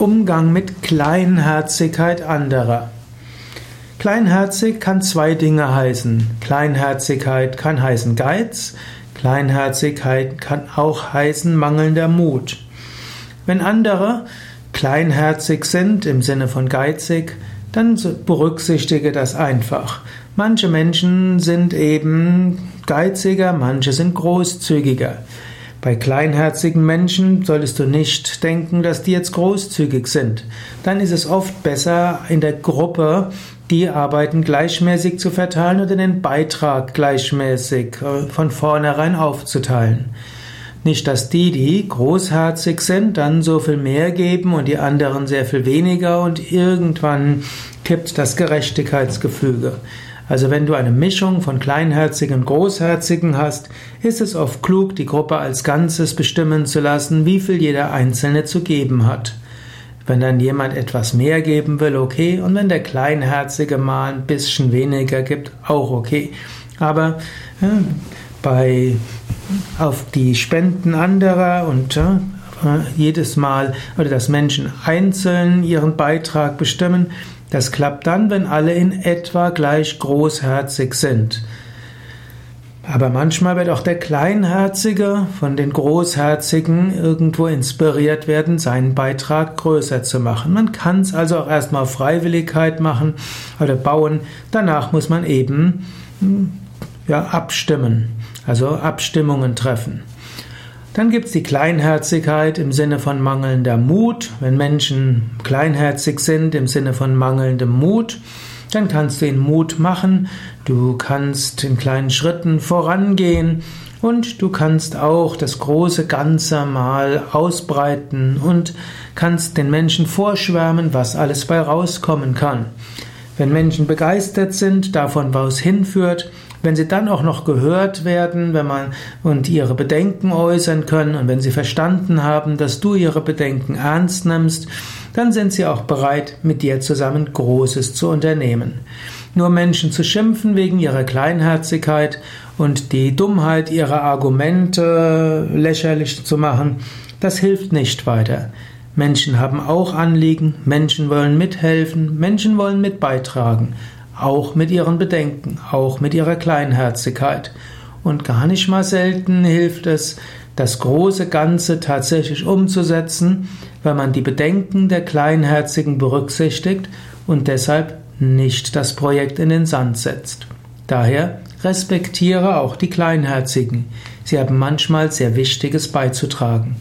Umgang mit Kleinherzigkeit anderer. Kleinherzig kann zwei Dinge heißen. Kleinherzigkeit kann heißen Geiz, Kleinherzigkeit kann auch heißen mangelnder Mut. Wenn andere kleinherzig sind im Sinne von geizig, dann berücksichtige das einfach. Manche Menschen sind eben geiziger, manche sind großzügiger. Bei kleinherzigen Menschen solltest du nicht denken, dass die jetzt großzügig sind. Dann ist es oft besser, in der Gruppe die Arbeiten gleichmäßig zu verteilen oder den Beitrag gleichmäßig äh, von vornherein aufzuteilen. Nicht, dass die, die großherzig sind, dann so viel mehr geben und die anderen sehr viel weniger und irgendwann kippt das Gerechtigkeitsgefüge. Also wenn du eine Mischung von Kleinherzigen und Großherzigen hast, ist es oft klug, die Gruppe als Ganzes bestimmen zu lassen, wie viel jeder Einzelne zu geben hat. Wenn dann jemand etwas mehr geben will, okay, und wenn der Kleinherzige mal ein bisschen weniger gibt, auch okay. Aber ja, bei auf die Spenden anderer und ja, jedes Mal oder dass Menschen einzeln ihren Beitrag bestimmen, das klappt dann, wenn alle in etwa gleich großherzig sind. Aber manchmal wird auch der Kleinherzige von den Großherzigen irgendwo inspiriert werden, seinen Beitrag größer zu machen. Man kann es also auch erstmal auf Freiwilligkeit machen oder bauen. Danach muss man eben hm, ja, abstimmen, also Abstimmungen treffen. Dann gibt es die Kleinherzigkeit im Sinne von mangelnder Mut. Wenn Menschen kleinherzig sind im Sinne von mangelndem Mut, dann kannst du ihnen Mut machen, du kannst in kleinen Schritten vorangehen und du kannst auch das große Ganze mal ausbreiten und kannst den Menschen vorschwärmen, was alles bei rauskommen kann. Wenn Menschen begeistert sind davon, wo es hinführt, wenn sie dann auch noch gehört werden, wenn man und ihre Bedenken äußern können und wenn sie verstanden haben, dass du ihre Bedenken ernst nimmst, dann sind sie auch bereit, mit dir zusammen Großes zu unternehmen. Nur Menschen zu schimpfen wegen ihrer Kleinherzigkeit und die Dummheit ihrer Argumente lächerlich zu machen, das hilft nicht weiter. Menschen haben auch Anliegen, Menschen wollen mithelfen, Menschen wollen mit beitragen auch mit ihren Bedenken, auch mit ihrer Kleinherzigkeit. Und gar nicht mal selten hilft es, das große Ganze tatsächlich umzusetzen, wenn man die Bedenken der Kleinherzigen berücksichtigt und deshalb nicht das Projekt in den Sand setzt. Daher respektiere auch die Kleinherzigen. Sie haben manchmal sehr Wichtiges beizutragen.